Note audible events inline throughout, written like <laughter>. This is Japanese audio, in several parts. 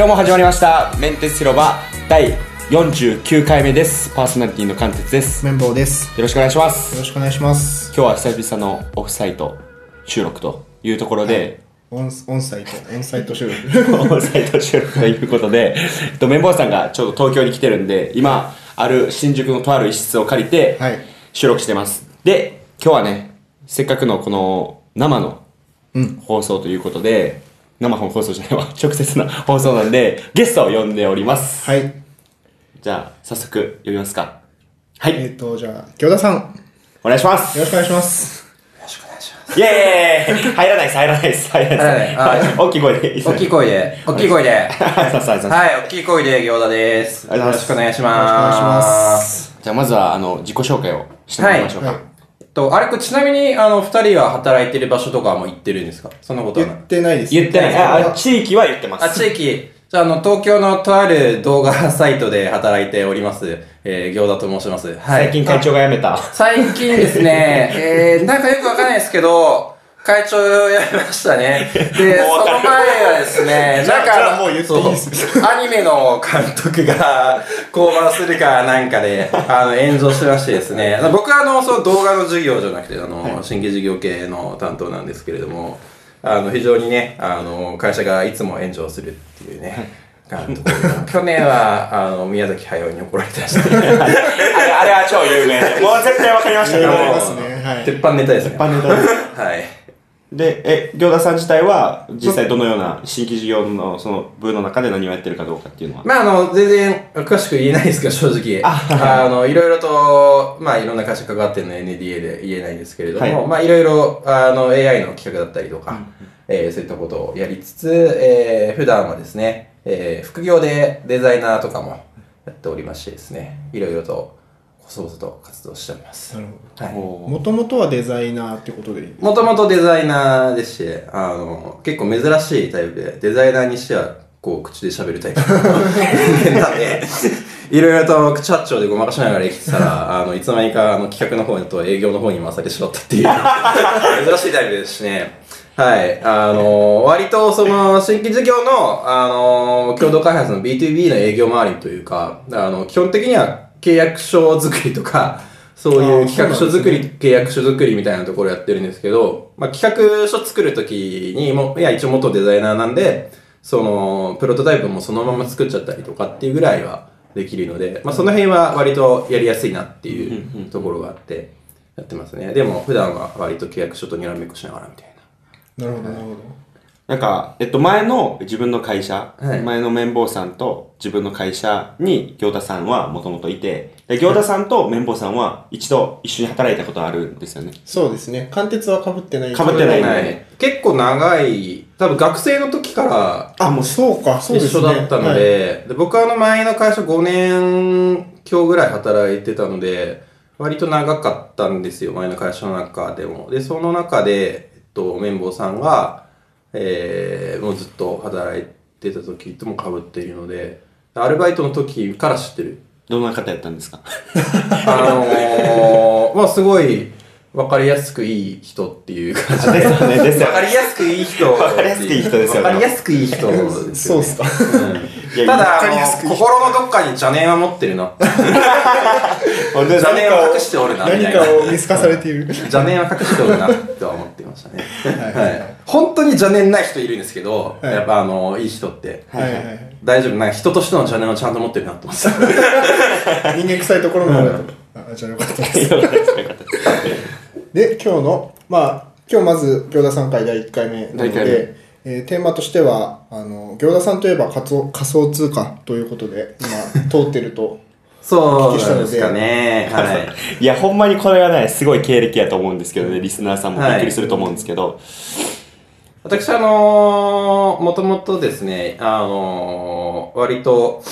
今日も始まりましたメンテス広場第49回目ですパーソナリティの関鉄ですよ綿棒です。よろしくお願いしますろしくお願いします。今日は久々のオフサイト収録というところで、オンオンサイト、オンサイト収録。<laughs> オフサイト収録ということで、<laughs> えっと、綿棒さんがちょうど東京に来てるんで今ある新宿のとある一室を借りてはい収録してます、で今日はねせっかくのこの生のうん。放送ということで、生放送じゃないわ <laughs> 直接の放送なんでゲストを呼んでおりますはい。じゃあ、早速、呼びますか。はい。えっ、と、じゃあ、京田さん、よお願いします。ろしくお願いします。イエーイ入らないです、入らないです、入らないです。入らない大きい声でいいです大きい声で、大きい声で。はい、そうそうそうはい、大きい声で餃子です。ありがとうございますよろしくお願いしよろしくお願いしま。ますじゃあ、まずは、あの、自己紹介をしてもらいましょうか。と、あれ、これちなみに、あの、二人は働いてる場所とかも行ってるんですか？そんなことは言ない。ってないです。言ってない。あ、あ地域は言ってます。あ、地域。じゃあ、あの、東京のとある動画サイトで働いております、えー、餃子と申します。はい。最近会長が辞めた。最近ですね、えー、なんかよくわかんないですけど、会長をやりましたね。で、<laughs> その前はですね、<laughs> なんか、アニメの監督が降板するかなんかで、あの、炎上しましてですね、僕はあの、その動画の授業じゃなくて、あの、新規事業系の担当なんですけれども、あの、非常にね、あの、会社がいつも炎上するっていうね、監督 <laughs> 去年は、あの、宮崎駿に怒られてましたね。あれ、あれは超有名で。もう絶対わかりましたね。はい。鉄板ネタですね。一般ネタですはい。で、え、餃子さん自体は、実際どのような新規事業の、その、部の中で何をやってるかどうかっていうのは？まあ、あの、全然詳しく言えないですけど、正直。あの、いろいろと、まあ、いろんな会社関わってるの NDA で言えないんですけれども、はいまあ、いろいろ、あの、AI の企画だったりとか、えーそういったことをやりつつ、えー普段はですね、えー副業でデザイナーとかもやっておりましてですね、いろいろと、細々と活動しております。なるほど。もともとはデザイナーってことでもともとデザイナーでして、あの、結構珍しいタイプで、デザイナーにしては、こう、口で喋るタイプの人間なんで、<laughs> いろいろと口八丁でごまかしながら生きてたら、<laughs> あの、いつの間にか、あの、企画の方と営業の方に回されてしまったっていう、<laughs> 珍しいタイプですしね。はい。あの、割とその、新規事業の、あの、共同開発の B2B の営業周りというか、あの、基本的には契約書作りとか、そういう企画書作り、契約書作りみたいなところやってるんですけど、まあ、企画書作るときにも、いや、一応元デザイナーなんで、その、プロトタイプもそのまま作っちゃったりとかっていうぐらいはできるので、まあ、その辺は割とやりやすいなっていうところがあって、やってますね。でも、普段は割と契約書とにらめっこしながらみたいな。なるほど、なるほど。なんか、えっと、前の自分の会社、はい前の綿棒さんと自分の会社に行田さんはもともといて、で行田さんと綿棒さんは一度一緒に働いたことあるんですよね。そうですね。貫徹は被ってない。被ってないはい。結構長い、多分学生の時からあ、もうそうか、そうで一すね。緒だったので、で僕はあの前の会社5年今日ぐらい働いてたので、割と長かったんですよ、前の会社の中でも。で、その中で、えっと、綿棒さんが、えー、もうずっと働いてた時とも被っているので、アルバイトの時から知ってる。どんな方やったんですか？<laughs> あのー、まあすごい、わかりやすくいい人っていう感じで。ですよねですよねわかりやすくいい人。わかりやすくいい人ですよねわかりやすくいい人ですよね。そうっすか。いやただ、あの、心のどっかに邪念は持ってるな。<laughs> 邪念を隠しておるな、み何たいな。かを見透かされている。邪念は隠しておるな、とは思っていましたね。はい。本当に邪念ない人いるんですけど、はいやっぱあの、いい人って。大丈夫、な人としての邪念をちゃんと持ってるなと思ってた。<laughs> 人間臭いところもあるじゃあよかったです。<laughs> で、今日の、まあ、今日まず、餃子さん会第1回目なので、えーテーマとしては、あの、餃子さんといえば仮想仮想通貨ということで、今、通ってると。<laughs> そうなんですかね。はい。いや、ほんまにこれはね、すごい経歴やと思うんですけどね、リスナーさんもびっくりすると思うんですけど、私、あのー、もともとですね、あのー、割と、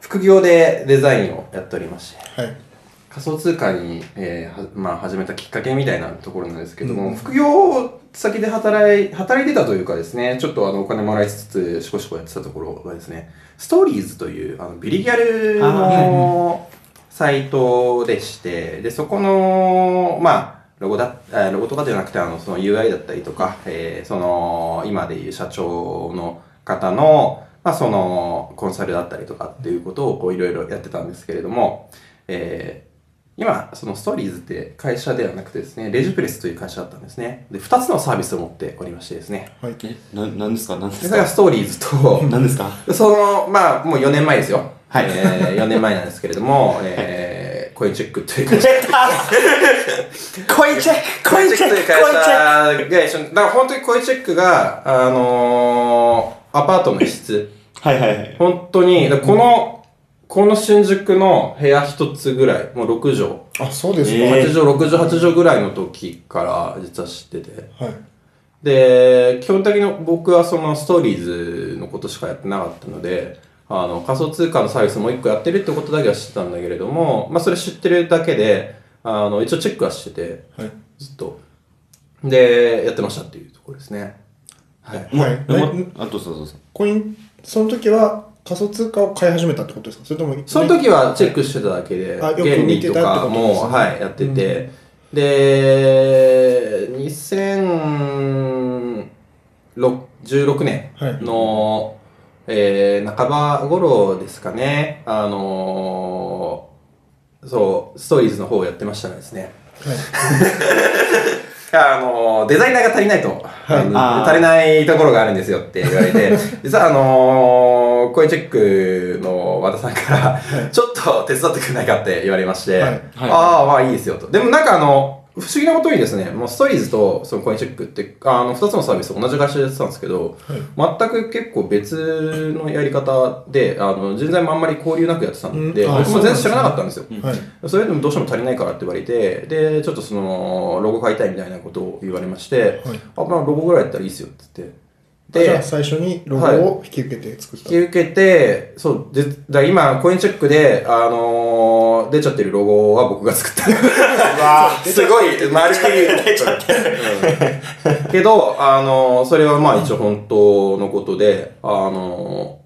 副業でデザインをやっておりまして、はい。仮想通貨に、えーはまあ、始めたきっかけみたいなところなんですけども、うん副業先で働い、働いてたというかですね、ちょっとあの、お金もらいつつ、しこしこやってたところがですね、ストーリーズという、あの、ビリギャルのサイトでして、で、そこの、まあ、ロゴだ、あロゴとかじゃなくて、あの、その UI だったりとか、えーその、今でいう社長の方の、まあその、コンサルだったりとかっていうことをこういろいろやってたんですけれども、えー今、そのストーリーズって会社ではなくてですね、レジプレスという会社だったんですね。で、二つのサービスを持っておりましてですね。はい。え、な、なんですか？なんでですそれがかストーリーズと、<laughs> 何ですか？その、まあ、もう4年前ですよ。はいえー、4年前なんですけれども、えー、コインチェックという会社。コインチェックコインチェックという会社が一緒に、だから本当にコインチェックが、あのー、アパートの一室。はいはいはい。本当に、だからこの、この新宿の部屋一つぐらい、もう6畳。あ、そうですか。え8畳、6畳、8畳ぐらいの時から実は知ってて。はい。で、基本的に僕はそのストーリーズのことしかやってなかったので、あの、仮想通貨のサービスもう一個やってるってことだけは知ってたんだけれども、まあそれ知ってるだけで、あの、一応チェックはしてて、はい。ずっと。で、やってましたっていうところですね。はい。はい。もえあ、どうぞどうぞ。コイン、その時は仮想通貨を買い始めたってことですか？それとも、その時はチェックしてただけで、あよく原理とかことですね。も、はい、やってて、で、2016年はい。の、えー半ば頃ですかね、あのーそう、ストーリーズの方をやってましたらですね、はい。<laughs> あのーデザイナーが足りないと、い。あのあー足りないところがあるんですよって言われて、<laughs> 実はあのーコインチェックの和田さんから、ちょっと手伝ってくれないかって言われまして、はいはいああ、まあいいですよと。でもなんかあの、不思議なことにですね、もうストーリーズとそのコインチェックって、あの、二つのサービス同じ会社でやってたんですけど、全く結構別のやり方で、あの、全然あんまり交流なくやってたんで、うんあ僕も全然知らなかったんですよ。はい。それでもどうしても足りないからって言われて、で、ちょっとその、ロゴ買いたいみたいなことを言われまして、はいあ、まあロゴぐらいやったらいいですよって言って。で、じゃあ最初にロゴを引き受けて作った。引き受けて、そう、で、だ今、コインチェックで、あのー出ちゃってるロゴは僕が作った。<laughs> すごい、まるっきり。出ちゃってる。けど、あのーそれはまあ一応本当のことで、あのー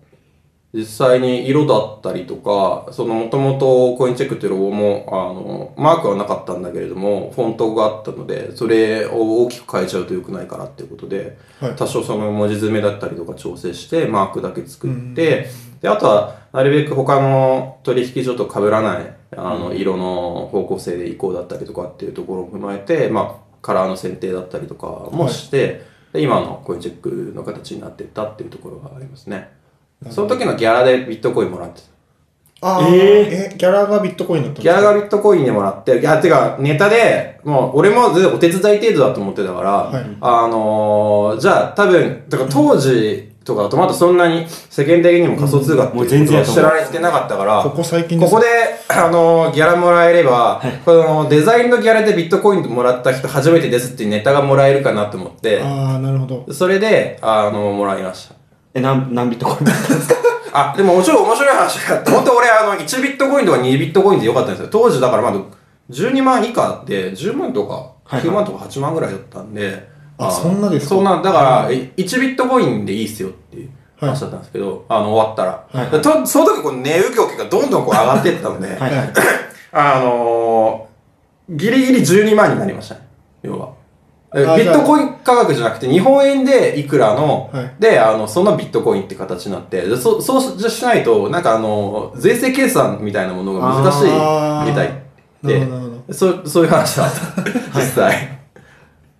実際に色だったりとか、そのもともとコインチェックっていうロゴも、あの、マークはなかったんだけれども、フォントがあったので、それを大きく変えちゃうと良くないからっていうことで、はい。多少その文字詰めだったりとか調整して、マークだけ作って、で、あとは、なるべく他の取引所と被らない、あの、色の方向性で移行だったりとかっていうところを踏まえて、まあ、カラーの選定だったりとかもして、で今のコインチェックの形になっていったっていうところがありますね。その時のギャラでビットコインもらってた。ああ、ええギャラがビットコインだったギャラがビットコインでもらって、いや、てか、ネタで、もう、俺も全然お手伝い程度だと思ってたから、はい。あのー、じゃあ、多分、だから当時とかだとまだそんなに世間的にも仮想通貨ってもういうこと知られてなかったから、ここ最近です。ここで、あのーギャラもらえれば、このデザインのギャラでビットコインもらった人初めてですっていうネタがもらえるかなと思って、ああ、なるほど。それで、あのもらいました。え、何、何ビットコインだったんですか？<laughs> あ、でももちろん面白い話があって、本当俺あの、1ビットコインとか2ビットコインでよかったんですよ。当時だからまだ12万以下で10万とかはいはい9万とか8万ぐらいだったんで、あそんなですか？そんな、だから、え1ビットコインでいいっすよっていう話だったんですけど、あの、終わったら。はいでとその時こう値動きがどんどんこう上がっていったので、はいはい。<laughs> あのー、ギリギリ12万になりましたね。要は。ビットコイン価格じゃなくて、日本円でいくらの、はいで、あの、そのビットコインって形になって、でそそうじゃしないと、なんかあの、税制計算みたいなものが難しいみたいでそう、そういう話だった。実際。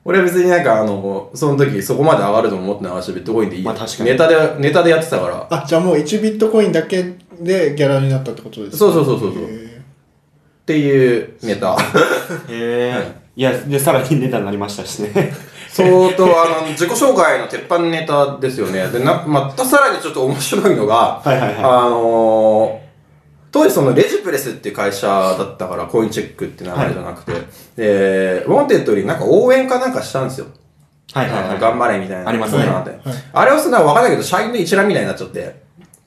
俺は別になんかあの、その時そこまで上がると思ってないし、ビットコインでいい。まあ確かにネタで、ネタでやってたから。あ、じゃあもう1ビットコインだけでギャラになったってことですか？そうそうそうそうそう。っへていうネタ。<laughs> へえ。いや、で、さらにネタになりましたしね。<laughs> 相当、あの、自己紹介の鉄板ネタですよね。で、な、またさらにちょっと面白いのが、はいはいはいあのー当時そのレジプレスっていう会社だったから、コインチェックって名前じゃなくて、で、 Wantedly になんか応援かなんかしたんですよ。はいはいはい。頑張れみたいな。ありますねはいあれをするのは分かんないけど、社員の一覧みたいになっちゃって。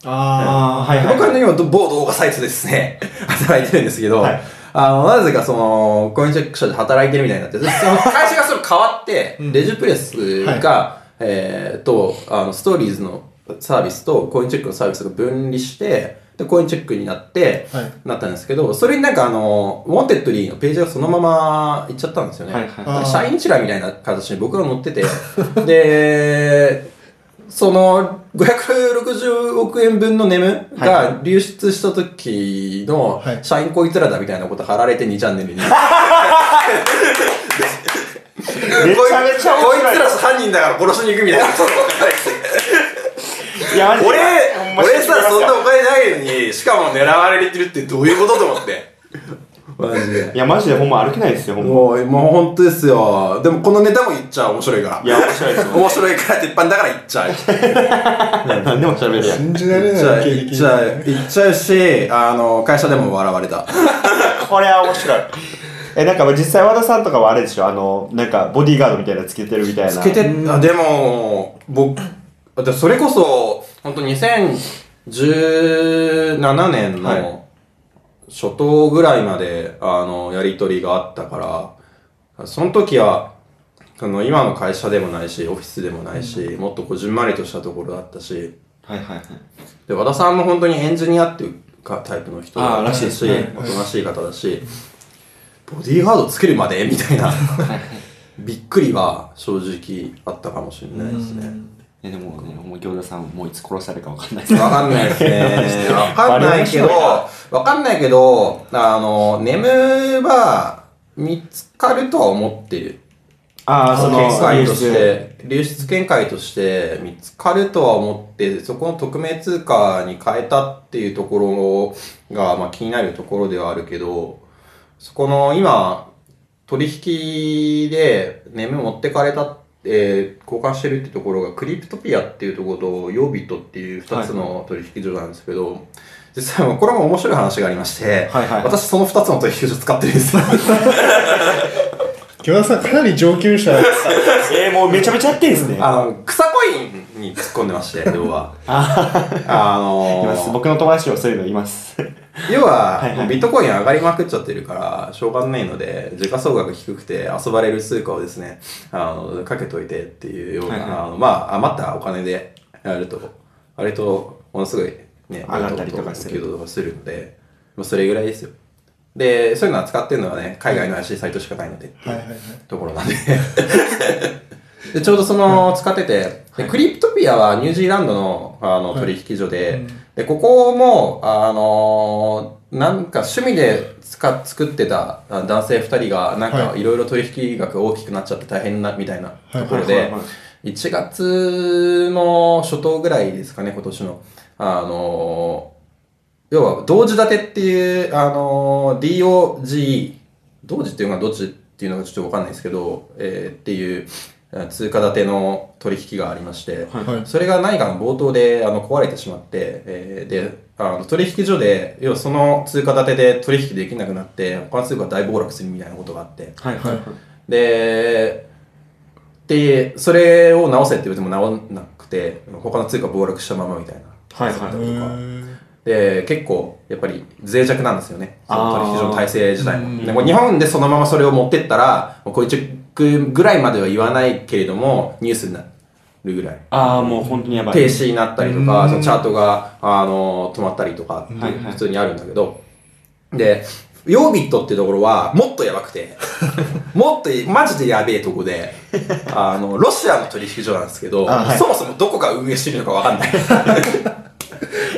あああ、はいはい。僕は今、某動画サイトでですね、<laughs> 働いてるんですけど、はいあの、なぜかその、 Coincheck 社で働いてるみたいになって、その <laughs> 会社がそれ変わって、うん。レジュプレスが、えーと、あの、ストーリーズのサービスと Coincheck のサービスが分離して、で、 Coincheck になって、はい。なったんですけど、それになんかあの、 Wantedly のページがそのまま行っちゃったんですよね。はいはい社員一覧みたいな形に僕が載ってて、<laughs> で、その、560億円分のネムが流出した時のはい、社員こいつらだみたいなこと貼られて2チャンネルに。<laughs> めちゃめちゃこいつら犯人だから殺しに行くみたいな俺、俺さ、そんな知お金ないのに、しかも狙われてるってどういうことと思って。マジで。いや、マジでほんま歩けないですよ、ほんま。もう、もう本当ですよ。でもこのネタも言っちゃう面白いから。いや、面白いですよ。面白いから鉄板だから言っちゃう。<laughs> 何でも喋るやん。信じられない言っちゃう、言っちゃうし、あの、会社でも笑われた。<laughs> これは面白い。え、なんか実際和田さんとかはあれでしょ？あの、なんかボディーガードみたいなのつけてるみたいな。つけて、あでも、僕、それこそ、本当2017年はいの初頭ぐらいまで、あの、やりとりがあったから、その時は、その今の会社でもないし、オフィスでもないし、もっとこじんまりとしたところだったし、はいはいはい。で、和田さんも本当にエンジニアっていうかタイプの人らしいですね。おとなしい方だし、ボディーガードつけるまで？みたいな、びっくりは正直あったかもしれないですね。え、でもね、もう餃子さんもういつ殺されるかわかんないです。わかんないですね。わかんないけど、わかんないけど、あの、眠は見つかるとは思ってる。ああ、その、見解として、流出見解として見つかるとは思って、そこの匿名通貨に変えたっていうところが、まあ気になるところではあるけど、そこの今、取引でネム持ってかれた、えー交換してるってところが、クリプトピアっていうところと、ヨービットっていう二つの取引所なんですけど、実際これも面白い話がありまして、はいはい私その二つの取引所使ってるんですよ。<laughs> 京田さんかなり上級者 <laughs> えー、もうめちゃめちゃやってんですね。あの、草コインに突っ込んでまして、要は。あのいます。僕の友達はそういうのいます。<laughs> 要は、はいはい。ビットコイン上がりまくっちゃってるから、しょうがないので、時価総額低くて遊ばれる通貨をですね、あの、かけといてっていうような、はいはい。あのまあ、余ったお金でやると、割と、ものすごいね、上がったりとかする。とかするので、もうそれぐらいですよ。で、そういうのは使ってるのはね、海外の怪しい。サイトしかないので、はいはいはい。ところなんで。<laughs> で、ちょうどその、使ってて、でクリプトピアはニュージーランドのあのはい。取引所で、で、ここも、あのーなんか趣味で使作ってたあ男性二人が、なんかはい。ろいろ取引額が大きくなっちゃって大変な、みたいなところではい。はい。はいは、1月の初頭ぐらいですかね、今年の。あのー要は、同時立てっていう、あのー DOGE、同時っていうのがどっちっていうのがちょっとわかんないですけど、えーっていう、あ通貨建ての取引がありまして、はいそれが何かの冒頭であの壊れてしまって、えーで、あの取引所で、要はその通貨建てで取引できなくなって、他の通貨が大暴落するみたいなことがあって、はいはいはい。で、で、それを直せって言っても直んなくて、他の通貨暴落したままみたいな。はいはい。で、結構、やっぱり脆弱なんですよね。その取引所の体制自体うんも。でもう日本でそのままそれを持ってったら、もうこいつぐらいまでは言わないけれども、ニュースになるぐらい。ああ、もう本当にやばい。停止になったりとか、うん。そのチャートが、あの、止まったりとか、はいはい。普通にあるんだけど、で、ヨービットってところは、もっとやばくて、<laughs> もっと、マジでやべえとこで、あの、ロシアの取引所なんですけど、あはい。そもそもどこが運営してるのかわかんない。<laughs>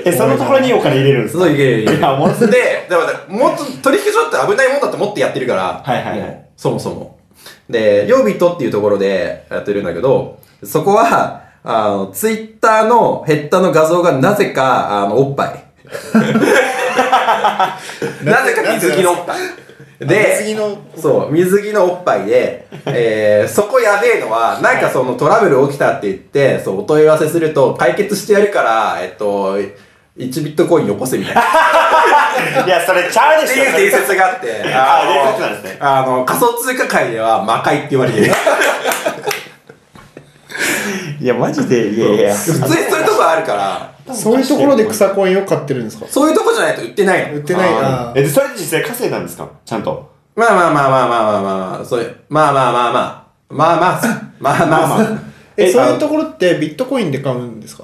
え、そのところにお金入れるんですか？すごいいける。いやものすごい。で、だから、もっと取引所って危ないもんだと思ってやってるから、はいはいはい。そもそも。で、ヨービットっていうところでやってるんだけど、そこは、あの、ツイッターのヘッダーの画像がなぜか、あの、おっぱい。<laughs> なぜか水着のおっぱい。<laughs> で、水着のそう、水着のおっぱいで、えー、そこやべえのは、なんかそのトラブル起きたって言って、そう、お問い合わせすると、解決してやるから、えっと、1ビットコインよこせみたいな。<laughs> いや、それちゃうでしょ。っていう伝説があって、あの伝説なんですねあの、仮想通貨界では魔界って言われてる。<laughs> いや、マジで、いやいや。普通にそういうとこあるから、そういうところで草コインを買ってるんですか？そういうとこじゃないと売ってないの。売ってないあなえ、で、それ実際稼いだんですか？ちゃんと。ーまあまあまあまあまあまあまあまあ、そういう、まあまあまあまあ、まあまあ、<laughs> まあまあまあ。ええそういうところってビットコインで買うんですか？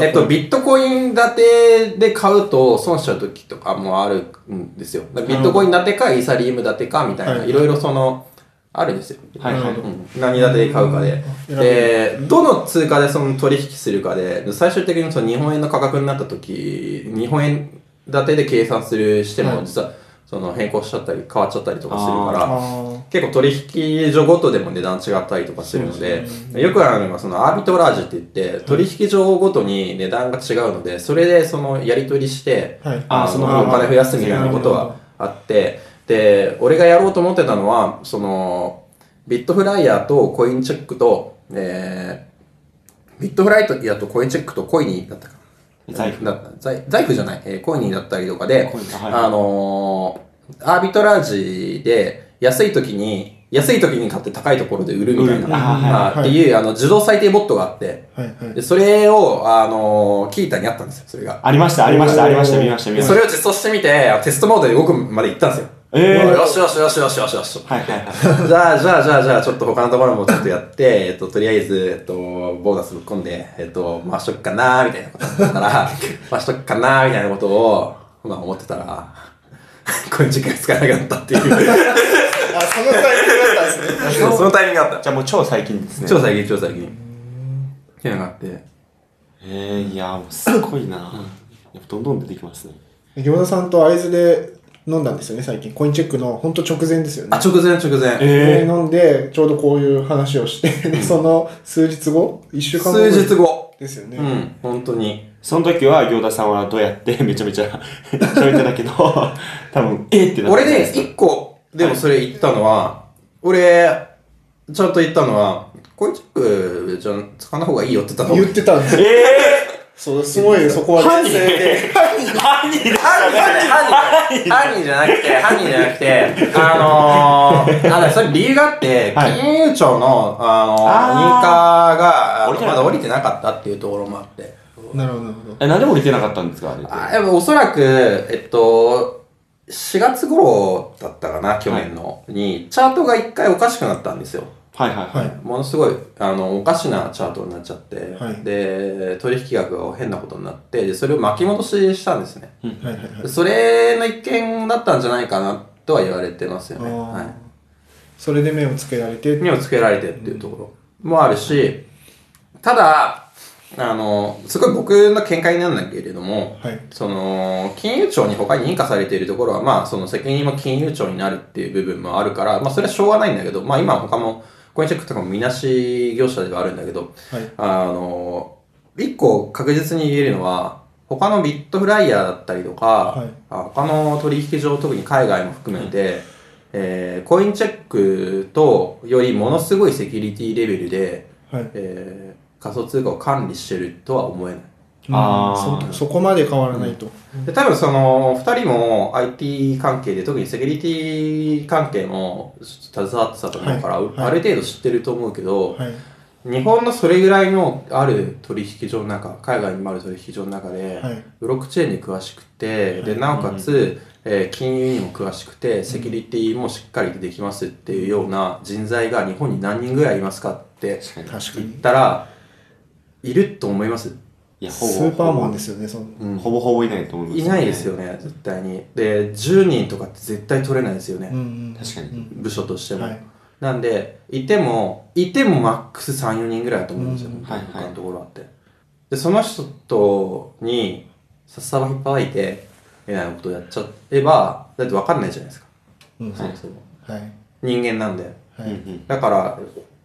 えっと、ビットコイン建てで買うと損しちゃう時とかもあるんですよ。ビットコイン建てかイーサリウム建てかみたいな、はい。いろいろその、あるんですよ。はいはい。うん。何立てで買うかで。で、どの通貨でその取引するかで、最終的にその日本円の価格になった時、日本円建てで計算するしても、はい。実はその変更しちゃったり変わっちゃったりとかするかあら、ー。結構取引所ごとでも値段違ったりとかするので、よくあるのがそのアービトラージュって言って、取引所ごとに値段が違うので、それでそのやり取りして、はい。あそのお金増やすみたいなことはあって、で、俺がやろうと思ってたのは、その、ビットフライヤーとコインチェックと、えー、ビットフライヤーとコインチェックとコイニーだったかな。財布。だ財財布じゃない、えーコイニーだったりとかではいあのー、アービトラージで安い時に、安い時に買って高いところで売るみたいな、はい。まあっていう、あの、自動最低ボットがあって、はいはい。でそれを、あのー、キータにあったんですよ、それが。ありました、ありました、ありました、見ました、見ました。でそれを実装してみて、テストモードで動くまで行ったんですよ。えーよしよしよしよしよしよし。はいはいはい。<laughs> じゃあ、じゃあ、じゃあ、じゃあ、ちょっと他のところもちょっとやって、えっと、とりあえず、えっと、ボーナスぶっ込んで、えっと、回しとくかなみたいなことだったら、<laughs> 回しとくかなみたいなことを、まあ思ってたら、これ時間使えなかったっていう。あそのタイミングだったんですね <laughs> そのタイミングがあった。じゃあもう超最近ですね。超最近、超最近。っていうのがあって。えー、いや、もうすごいな。やっぱどんどん出てきますね。餃子さんと会津で飲んだんですよね最近。コインチェックの本当直前ですよね。あ、直前、直前。えで飲んでちょうどこういう話をしてでその数日後1週間後数日後。ですよね、うん、本当に。その時は、行田さんはどうやってめちゃめちゃ喋ってたけど、<laughs> 多分、えーってなって俺ね、一個、でもそれ言ったのは、俺、ちゃんと言ったのは、コインチェックじゃ使わない方がいいよって言ったの。言ってたんですよ。えそうすごいそこは犯人でー、犯人犯人じゃなくて、<laughs> 犯人じゃなくて、あのー、あ、だそれ理由があって、はい金融庁の、あのー、認可が、まだ降りてなかったっていうところもあって。なるほどなるほどえ、なんで降りてなかったんですかあれって。あおそらく、えっと、4月頃だったかな、去年の、に、チャートが一回おかしくなったんですよ。はいはい。はい。はいものすごい、あの、おかしなチャートになっちゃって、はい。で、取引額が変なことになって、で、それを巻き戻ししたんですね。はいはいはいそれの一件だったんじゃないかなとは言われてますよね。はそれで目をつけられてい。目をつけられてっていうところ。もあるし、ただ、あの、すごい僕の見解なんだけれども、はい。その、金融庁に他に認可されているところは、まあ、その責任も金融庁になるっていう部分もあるから、まあ、それはしょうがないんだけど、まあ、今他も、コインチェックとかもみなし業者ではあるんだけど、はい。あの、一個確実に言えるのは、他のビットフライヤーだったりとか、はい。あ他の取引所、特に海外も含めて、えーコインチェックとよりものすごいセキュリティレベルで、はい。えー仮想通貨を管理してるとは思えない。あー。うんそそこまで変わらないと、で多分その2人も IT 関係で特にセキュリティ関係も携わってたと思うから、はい。はい。ある程度知ってると思うけど、はい。日本のそれぐらいのある取引所の中海外にもある取引所の中で、はい。ブロックチェーンに詳しくて、でなおかつ、えー金融にも詳しくてセキュリティもしっかりできますっていうような人材が日本に何人ぐらいいますかって。言ったらいると思いますいや、スほぼ。ーパーマンですよねその。うんほぼほぼいないと思います、いないですよ。ね絶対に。で10人とかって絶対取れないですよね、うんうん確かに。部署としても、はい。なんでいてもいてもマックス34人ぐらいだと思うんですよ、うんはいはい。他のところあって。でその人とにさっさば引っ張いてみたいなことをやっちゃえばだって分かんないじゃないですか。うん。そもそも。はい。人間なんで。はい。だから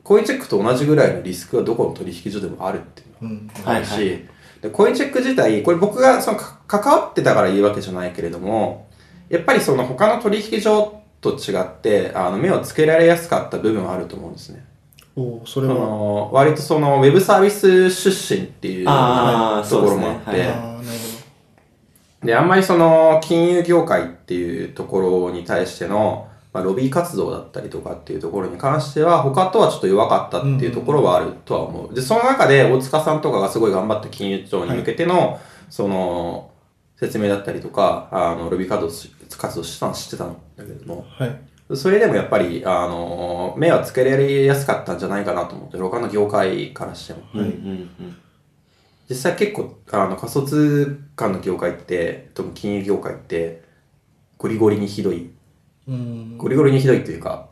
コインチェックと同じぐらいのリスクがどこの取引所でもあるっていうのうんがあるし、はいはでコインチェック自体これ僕がそのか関わってたから言うわけじゃないけれどもやっぱりその他の取引所と違ってあの目をつけられやすかった部分はあると思うんですね。そおそれは。の割とそのウェブサービス出身っていうところもあって、そうですね。ああなるで、あんまりその金融業界っていうところに対しての、まあ、ロビー活動だったりとかっていうところに関しては、他とはちょっと弱かったっていうところはあるとは思う。で、その中で大塚さんとかがすごい頑張って金融庁に向けての、その、説明だったりとか、あの、ロビー活動し活動してたの知ってたんだけれども、はいそれでもやっぱり、あの、目はつけられやすかったんじゃないかなと思って、他の業界からしても。うんうんうん。実際結構あの仮想通貨の業界って特に金融業界ってゴリゴリにひどいうんゴリゴリにひどいというか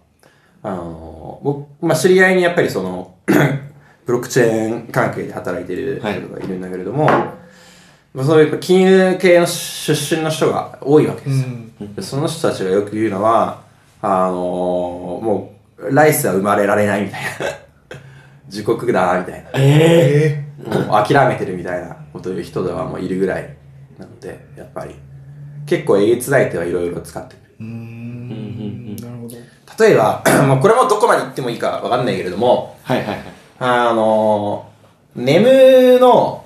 あの、僕、まあ、知り合いにやっぱりその、<clears throat> ブロックチェーン関係で働いてる人がいるんだけれども、まあ、そういう金融系の出身の人が多いわけですよ。でその人たちがよく言うのは、あのもう、ライスは生まれられないみたいな。<laughs> 自国だな、みたいな。ええもう諦めてるみたいなことを言う人ではもういるぐらいなので、やっぱり。結構えげつない手はいろいろ使ってる。例えば、<clears throat> もうこれもどこまで言ってもいいかわかんないけれども、はいはいはい。あのネムの、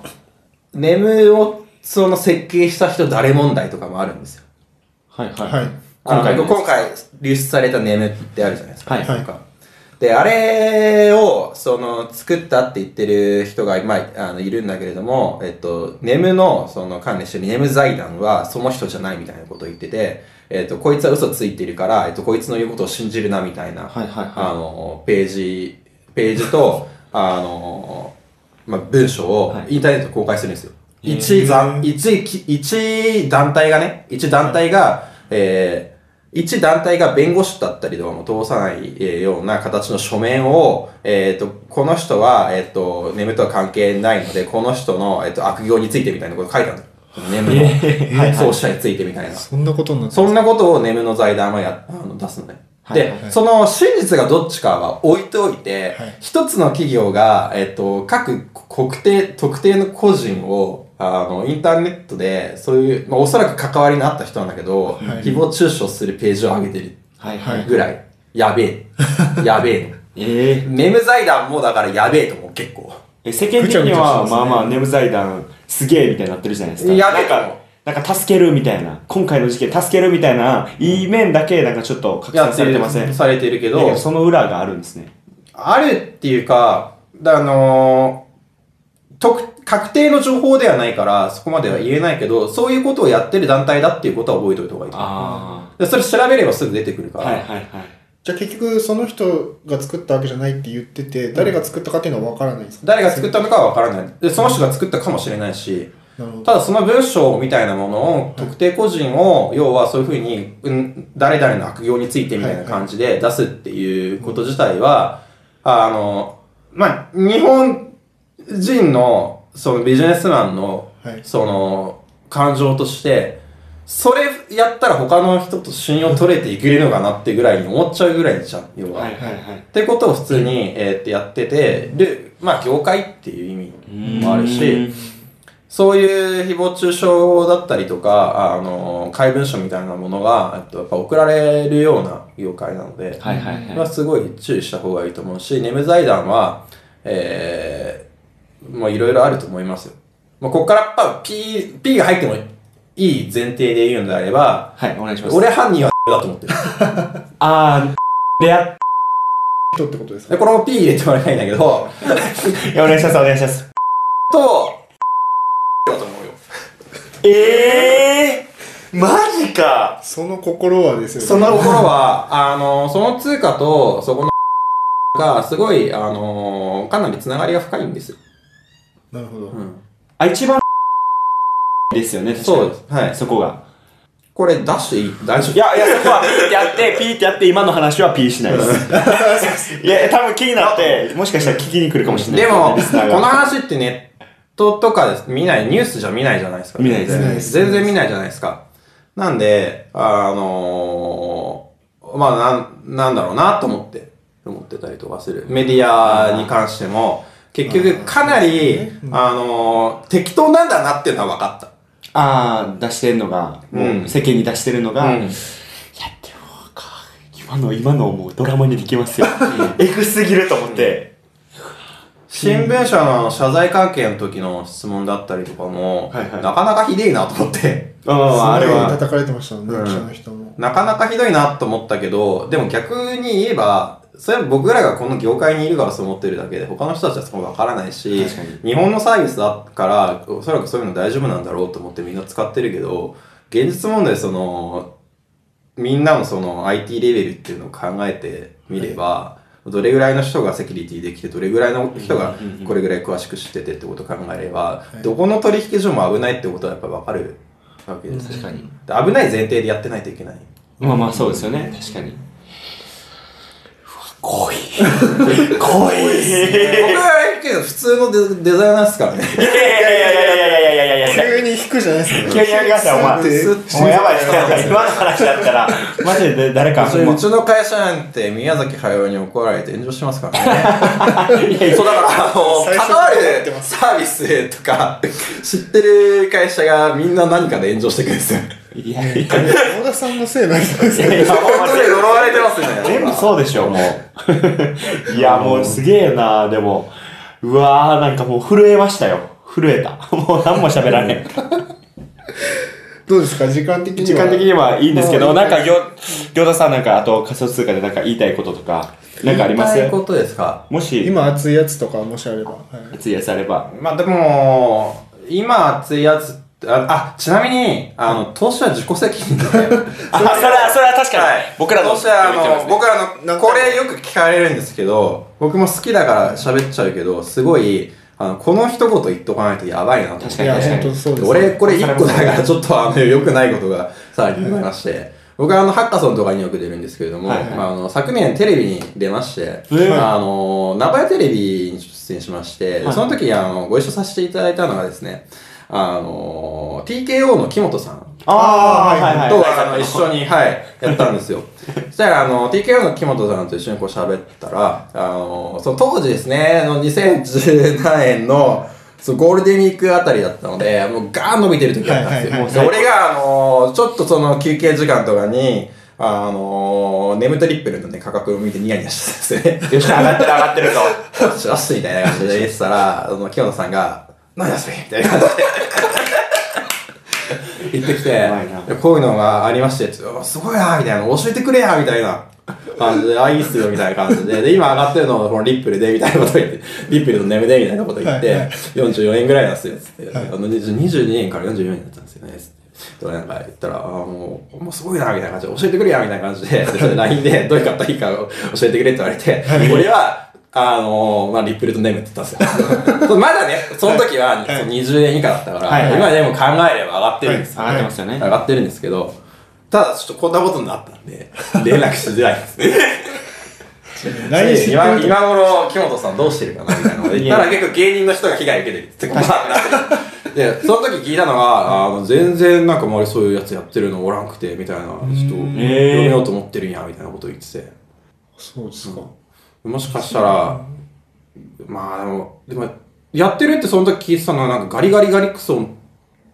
ネムをその設計した人誰問題とかもあるんですよ。はいはい。はい今回のあの今回流出されたネムってあるじゃないですか。はいはいで、あれを、その、作ったって言ってる人が、まあ、あの、いるんだけれども、えっと、ネムの、その、関連してるネム財団は、その人じゃないみたいなことを言ってて、えっと、こいつは嘘ついてるから、えっと、こいつの言うことを信じるな、みたいな、はいはいはいあの、ページ、ページと、<laughs> あの、まあ、文章をはいインターネットで公開するんですよ。一団、一き、一団体がね、一団体が、えー一団体が弁護士だったりとかも通さない、えーような形の書面を、えっ、と、この人は、えっ、と、ネムとは関係ないので、この人の、えっ、と、悪行についてみたいなこと書いたんだよ。ネムの、はい、創始者についてみたいな。そんなことになってそんなことをネムの財団はや、あの、出すのね。で、はいはいはいその真実がどっちかは置いておいて、はい一つの企業が、えっと、各国定、特定の個人を、あの、インターネットで、そういう、まあ、おそらく関わりのあった人なんだけど、はい誹謗中傷するページを上げてるはいははいい。ぐらい、やべえ。やべええの。<laughs> ネム財団もだからやべえと思う、結構。え世間的には、まあまあ、ネム財団、すげえみたいになってるじゃないですか。やべえなんか、なんか助けるみたいな、今回の事件助けるみたいな、いい面だけなんかちょっと拡散されてません？されてるけどその裏があるんですね。あるっていうか、だあのー特、確定の情報ではないから、そこまでは言えないけど、そういうことをやってる団体だっていうことは覚えておいた方がいい。あでそれ調べればすぐ出てくるかあ。ら。はいはいはい。じゃあ結局その人が作ったわけじゃないって言ってて誰が作ったかっていうのは分からないんですか？誰が作ったのかはわからない。で、その人が作ったかもしれないし、ただその文章みたいなものを、特定個人を、要はそういうふうに、うん、誰々の悪行についてみたいな感じで出すっていうこと自体は、あの、まあ、日本人の、そのビジネスマンの、はい。その、感情として、それやったら他の人と信用取れていけるのかなってぐらいに思っちゃうぐらいじゃん、要は。はいはいはい。ってことを普通に、えーってやってて、で、まあ、業界っていう意味もあるし、そういう誹謗中傷だったりとか、あの、怪文書みたいなものが、えっとやっぱ送られるような業界なので、はいはいまあ、はい。すごい注意した方がいいと思うし、ネム財団は、えー、まあ、いろいろあると思いますよ。まあ、ここからやっぱ P、P が入ってもいい前提で言うんであれば、はい、お願いします。俺犯人はだと思ってる。<laughs> あー、であ、人ってことですか？で、これも P 入れてもらいたいんだけど、<laughs> いや、お願いします、お願いします。と、だと思うよ。ええー、マジかその心はですよねその頃は、あの、その通貨と、そこのが、すごい、あの、かなりつながりが深いんですよ。なるほど、うん。あ、一番ですよね、そうです。はい。そこが。これ出していい？大丈夫？いや、いや、そこはピーってやって、ピーってやって、今の話はピーしないです。<laughs> いや、多分気になって、もしかしたら聞きに来るかもしれないでも、リスナーがこの話ってネットとかです見ない、ニュースじゃ見ないじゃないですか。見ないです全然見ないです全然見ないじゃないですか。なんで、あのーまあ、なん、なんだろうなと思って、思ってたりとかする。メディアに関しても、結局かなり、あのー適当なんだなっていうのは分かった。あー、出してるのが、世間に出してるのが、うんいや、でもか、今の、今のもうドラマにできますよ。エグすぎると思って。新聞社の謝罪関係の時の質問だったりとかも、はいはいなかなかひでえなと思って。ああ、あれは。すごい叩かれてましたもんね、うん記者の人もなかなかひどいなと思ったけど、でも逆に言えば、それは僕らがこの業界にいるからそう思ってるだけで、他の人たちはそこわからないし日本のサービスだから、おそらくそういうの大丈夫なんだろうと思ってみんな使ってるけど、現実問題その、みんなのその IT レベルっていうのを考えてみれば、どれぐらいの人がセキュリティできて、どれぐらいの人がこれぐらい詳しく知っててってことを考えれば、どこの取引所も危ないってことはやっぱりわかるわけですよ。確かに。で危ない前提でやってないといけない。まあまあ、そうですよね。確かに。濃い。濃い。僕はけど普通のデデザイナーですからね。いやいやいやいやいやいやいやいやいや急に引くじゃないですか。急にやりましたよ、お前。でもうやばい、やばい。今の話だったら、マジで誰か、うちの会社なんて宮崎駿に怒られて炎上してますからね。<laughs> いやいやそうだから、あの、関わるサービスとか、知ってる会社がみんな何かで炎上してくるんですよ。いやいや。小田さんのせいなんですか。いやいや本当に呪われてますね。全部そうでしょ、もう。<laughs> いや、もうすげえな、でも。うわー、なんかもう震えましたよ。震えた。<laughs> もう何も喋られん。どうですか？時間的には？時間的にはいいんですけど、まあなんか、ぎょ餃子さんなんか、あと仮想通貨でなんか言いたいこととか、なんかあります言いたいことですか？もし、今熱いやつとかもしあれば。はい熱いやつあれば。まあでも、今熱いやつあ、あ、ちなみに、あの、投資は自己責任で。<laughs> あ、それは、それは確かに、僕らの、投資は、あの、僕らの、これよく聞かれるんですけど、僕も好きだから喋っちゃうけど、すごい、あの、この一言言っとかないとやばいなと思って。確かに。本当そうです。俺、これ一個だからちょっとあの、良くないことがさらにございまして、僕はあの、ハッカソンとかによく出るんですけれども、はいはい。まあ、あの、昨年テレビに出まして、ー。あの、名古屋テレビに出演しまして、はい。その時にあの、ご一緒させていただいたのがですね、あの、TKO の木本さんあー、はいはい。と、あの、一緒に、はい、やったんですよ。<laughs> そしたら、あの、TKO の木本さんと一緒にこう喋ったら、あの、その当時ですね、あの、2017年の、そうゴールデンウィークあたりだったので、もうガーン伸びてる時だったんですよ。はいはいはいで俺が、あの、ちょっとその休憩時間とかに、あの、ネムトリップルのね、価格を見てニヤニヤしてたんですよね。よし、上がってる上がってると。よしみたいな感じで言ってたら、あの、木本さんが、何だそれみたいな感じで。言ってきてこういうのがありまして、すごいなみたいな、教えてくれやみたいな感じで、あ、いいっすよみたいな感じで、で、今上がってるのこのリップルで、みたいなこと言って、リップルのネムで、みたいなこと言って、はいはい44円ぐらいなんですよ、つって。はいあの、22円から44円だったんですよね、つって。となんか言ったら、あもう、もうすごいな、みたいな感じで、教えてくれや、みたいな感じで、でそれで LINE で、どういう買ったらいいか教えてくれって言われて、俺は、あのー、まあ、リップルとネムって言ったんですよ。<laughs> まだね、その時は、その20円以下だったから、はいはい今でも考えれば上がってるんですよ。上がってますよね。上がってるんですけど、ただちょっとこんなことになったんで、<laughs> 連絡しづらいですね。<laughs> 今今頃、木本さんどうしてるかなみたいなので言ったら結構芸人の人が被害受けてるってバーってなってる。で、その時聞いたのが、あの全然なんか周りそういうやつやってるのおらんくて、みたいな、ちょっと、読めようと思ってるんや、みたいなこと言ってて。そうですか。もしかしたら、まあでも、でも、やってるってその時聞いてたのは、なんかガリガリガリクソン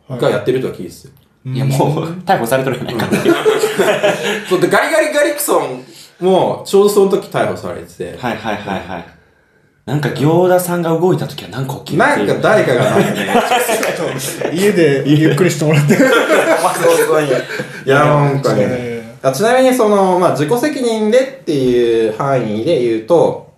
がやってるとは聞いてたよ。いや、もう、逮捕されてるやないか。<laughs> そうで、ガリガリガリクソンも、ちょうどその時逮捕されてて、はいはいはいはい。なんか、行田さんが動いた時はなんか起きるなんか誰かがなんかね、<laughs> 家でゆっくりしてもらって。<laughs> いや、なんかね。ちなみにその、まあ、自己責任でっていう範囲で言うと、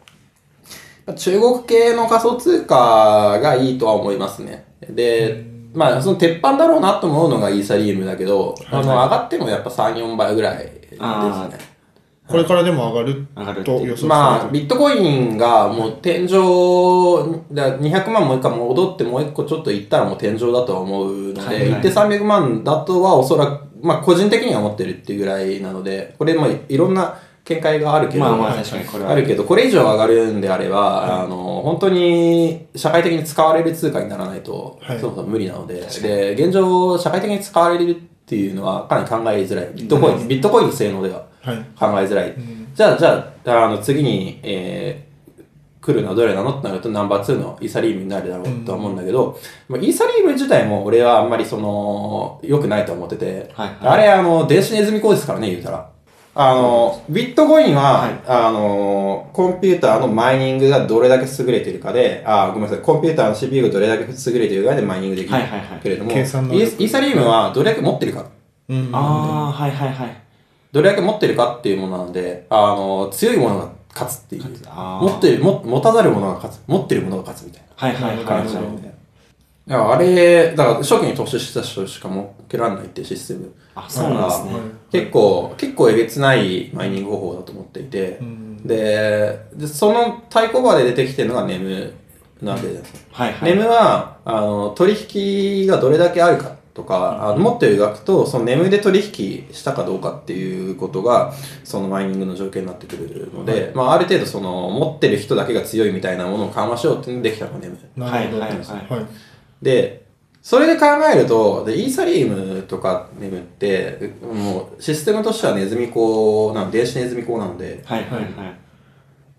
中国系の仮想通貨がいいとは思いますね。で、まあ、その鉄板だろうなと思うのがイーサリウムだけど、あの、上がってもやっぱ3、4倍ぐらいですあね。これからでも上がる上がると予想まあ、さビットコインがもう天井、だ200万もう一回戻ってもう一個ちょっといったらもう天井だとは思うので、はいはい。行って300万だとはおそらく、まあ個人的には思ってるっていうぐらいなので、これまあいろんな見解があるけど、まあるけど、これ以上上がるんであれば、あの、本当に社会的に使われる通貨にならないと、はい。そもそも無理なので、で、現状社会的に使われるっていうのはかなり考えづらい。ビットコイン、ビットコインの性能でははい。考えづらい。じゃあ、じゃあ、あの、次に、えー、来るのはどれなのってなるとナンバー2のイーサリウムになるだろうとは思うんだけど、まあ、イーサリウム自体も俺はあんまりその、良くないと思ってて、はいあれあの、電子ネズミ講ですからね、言うたら。あの、ビットコインは、はいあの、コンピューターのマイニングがどれだけ優れてるかで、あ、ごめんなさい、コンピューターの CPU がどれだけ優れてるかでマイニングできるはいはいはいけれども、計算能イ力ーイーサリウムはどれだけ持ってるか。うん。ああ、はいはいはい。どれだけ持ってるかっていうものなので、あの、強いものが勝つっていう。持ってる、も持たざるものが勝つ。持ってるものが勝つみたいはいはいはいはい。な。だからあれ、だから初期に投資した人しか持けられないっていうシステム。あ、そうなんですね。結構、結構えげつないマイニング方法だと思っていて、でで、その対抗馬で出てきてるのがネムなわけです。はいはい。ネムは、あの、取引がどれだけあるかとか、あの持ってる額とそのネムで取引したかどうかっていうことがそのマイニングの条件になってくるので、まあ、ある程度その持ってる人だけが強いみたいなものを緩和しようっていうのでできたのがネムなるほど。はいはいはい。でそれで考えるとでイーサリウムとかネムってもうシステムとしてはネズミ講なの電子ネズミ講なのではいはいはい。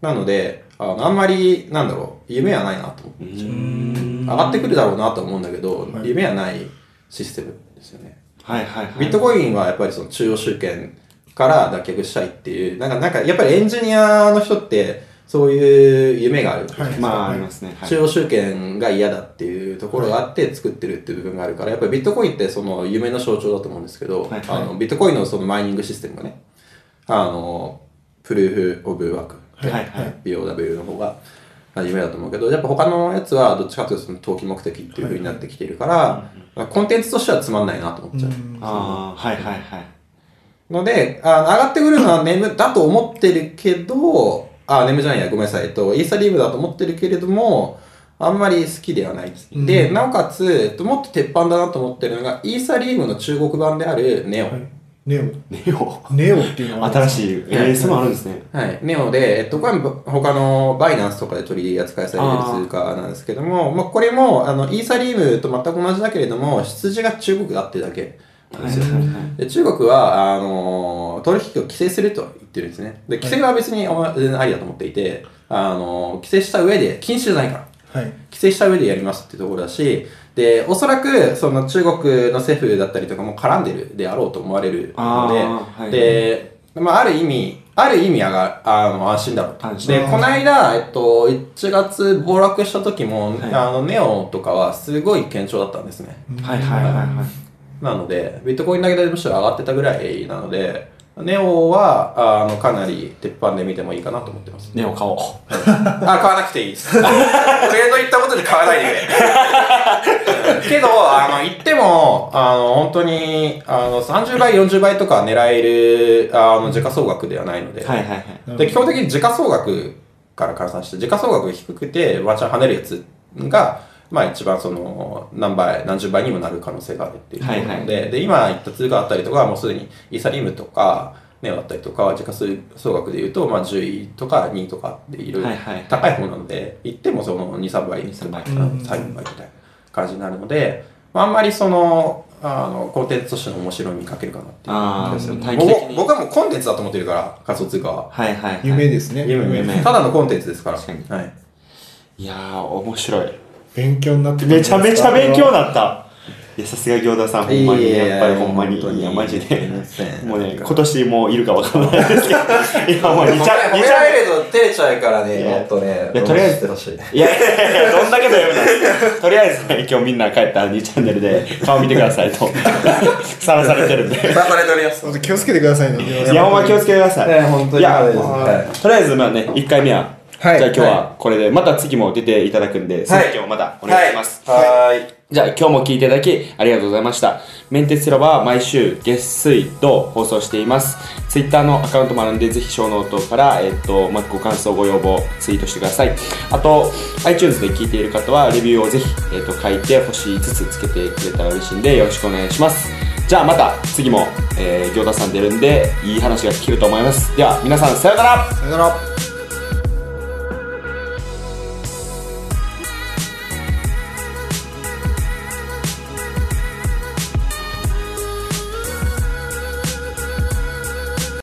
なのであのあんまりなんだろう夢はないなと思って。上がってくるだろうなと思うんだけど、はい夢はないシステムですよね。はいはいはい。ビットコインはやっぱりその中央集権から脱却したいっていう、なんか、なんかやっぱりエンジニアの人ってそういう夢がある。はいまあ、ありますね。はい中央集権が嫌だっていうところがあって作ってるっていう部分があるから、やっぱりビットコインってその夢の象徴だと思うんですけど、はいあのビットコインのそのマイニングシステムがね、あの、プルーフ・オブ・ワーク、はいはい。BOW の方が夢だと思うけど、やっぱ他のやつはどっちかというとその投機目的っていう風になってきているから、コンテンツとしてはつまんないなと思っちゃう。ああ、はいはいはい。ので、あ上がってくるのはネムだと思ってるけど、あ、ネムじゃないや、ごめんなさい。えっと、イーサリームだと思ってるけれども、あんまり好きではない。うんで、なおかつ、えっともっと鉄板だなと思ってるのが、イーサリームの中国版であるネオ。はい。ネオ。ネオ。ネオっていうのは新しい。えー、そういうのあるんですね。はい。ネオで、えっと、これは他のバイナンスとかで取り扱いされてる通貨なんですけども、まあ、これも、あの、イーサリームと全く同じだけれども、出自が中国だってだけなんですよ。はいはいはいで中国は、あの、取引を規制すると言ってるんですね。で、規制は別に全然ありだと思っていて、あの、規制した上で、禁止じゃないから。はい。規制した上でやりますっていうところだし、で、おそらく、その中国の政府だったりとかも絡んでるであろうと思われるのあーはいで、で、まあ、ある意味、ある意味あが、あの、安心だろうと。で、この間、えっと、1月暴落した時も、はいあの、ネオとかはすごい堅調だったんですね。はいはいはいはい。なので、ビットコインだけでむしろ上がってたぐらいなので、ネオは、あの、かなり鉄板で見てもいいかなと思ってます。ネオ買おう。あ、買わなくていいです。トレード行ったことで買わないで。<laughs> けど、あの、言っても、あの、本当に、あの、30倍、40倍とか狙える、あの、時価総額ではないので、はいはいはい。で、基本的に時価総額から換算して、時価総額が低くて、ワンチャン跳ねるやつが、まあ一番その、何倍、何十倍にもなる可能性があるっていうところなので、で、今言った通貨あったりとか、もうすでにイーサリウムとか、ネオだったりとか、時価総額で言うと、まあ10位とか2位とかっていろいろはいはい高い方なので、言ってもその2、3倍、2 3倍3倍みたいな感じになるので、まあ、あんまりその、あの、コンテンツとしての面白みに欠けるかなっていうあー気がする短期的に僕僕はもうコンテンツだと思ってるから、仮想通貨は。はいはいはい。夢ですね。夢夢ただのコンテンツですから。確かにはい。いやー、面白い。勉強になってめちゃめちゃ勉強だ。だった。いや、さすが餃子さん、ほんまに、やっぱりほんまに、いや、マジで。もうね、今年もういるかわかんないですけど、<laughs> 今もう2ちゃ、2ちゃれると照れちゃうからね、いやもっとねいやとりあえずい。いやいやいや、どんだけの夢なんですか。とりあえずね、今日みんな帰ったら2チャンネルで顔見てくださいと。<laughs> さらされてるんで。さされております。本当気をつけてくださいね。いや、ほんま気をつけてください。ね本当にいや、そうですはいとりあえずまあね、1回目は、はいじゃあ今日はこれで、また次も出ていただくんで、はい続きをまたお願いします。はーい。じゃあ今日も聞いていただきありがとうございました。メンテツ広場は毎週月水と放送しています。Twitter のアカウントもあるんで、ぜひショーノートから、えっと、まあ、ご感想、ご要望、ツイートしてください。あと、iTunes で聞いている方は、レビューをぜひ、えっと、書いて、星5つつけてくれたら嬉しいんで、よろしくお願いします。じゃあまた次も、えー、餃子さん出るんで、いい話が聞けると思います。では、皆さん、さようならさよなら。